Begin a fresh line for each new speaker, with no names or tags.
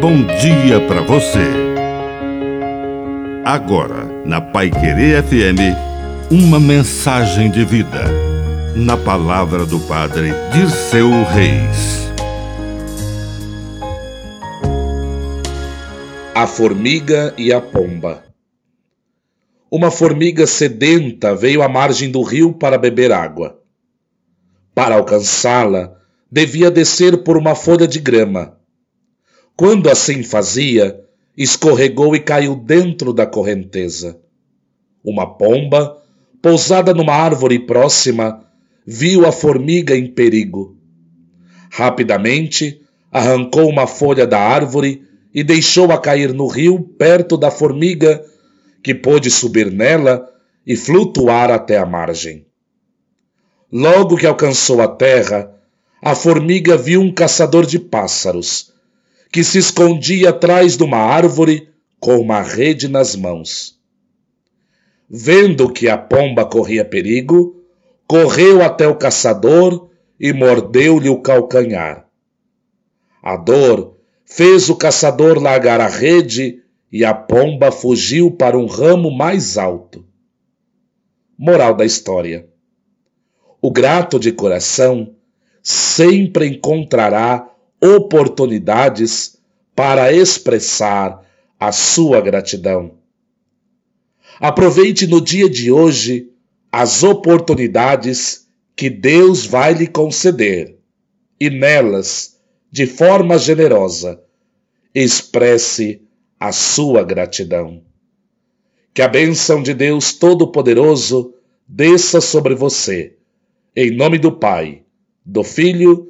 bom dia para você. Agora, na Pai Querer FM, uma mensagem de vida. Na palavra do Padre Dirceu Reis.
A formiga e a pomba. Uma formiga sedenta veio à margem do rio para beber água. Para alcançá-la, devia descer por uma folha de grama. Quando assim fazia, escorregou e caiu dentro da correnteza. Uma pomba, pousada numa árvore próxima, viu a formiga em perigo. Rapidamente, arrancou uma folha da árvore e deixou-a cair no rio perto da formiga, que pôde subir nela e flutuar até a margem. Logo que alcançou a terra, a formiga viu um caçador de pássaros, que se escondia atrás de uma árvore com uma rede nas mãos. Vendo que a pomba corria perigo, correu até o caçador e mordeu-lhe o calcanhar. A dor fez o caçador largar a rede e a pomba fugiu para um ramo mais alto. Moral da história: O grato de coração sempre encontrará oportunidades para expressar a sua gratidão. Aproveite no dia de hoje as oportunidades que Deus vai lhe conceder e nelas, de forma generosa, expresse a sua gratidão. Que a bênção de Deus Todo-Poderoso desça sobre você, em nome do Pai, do Filho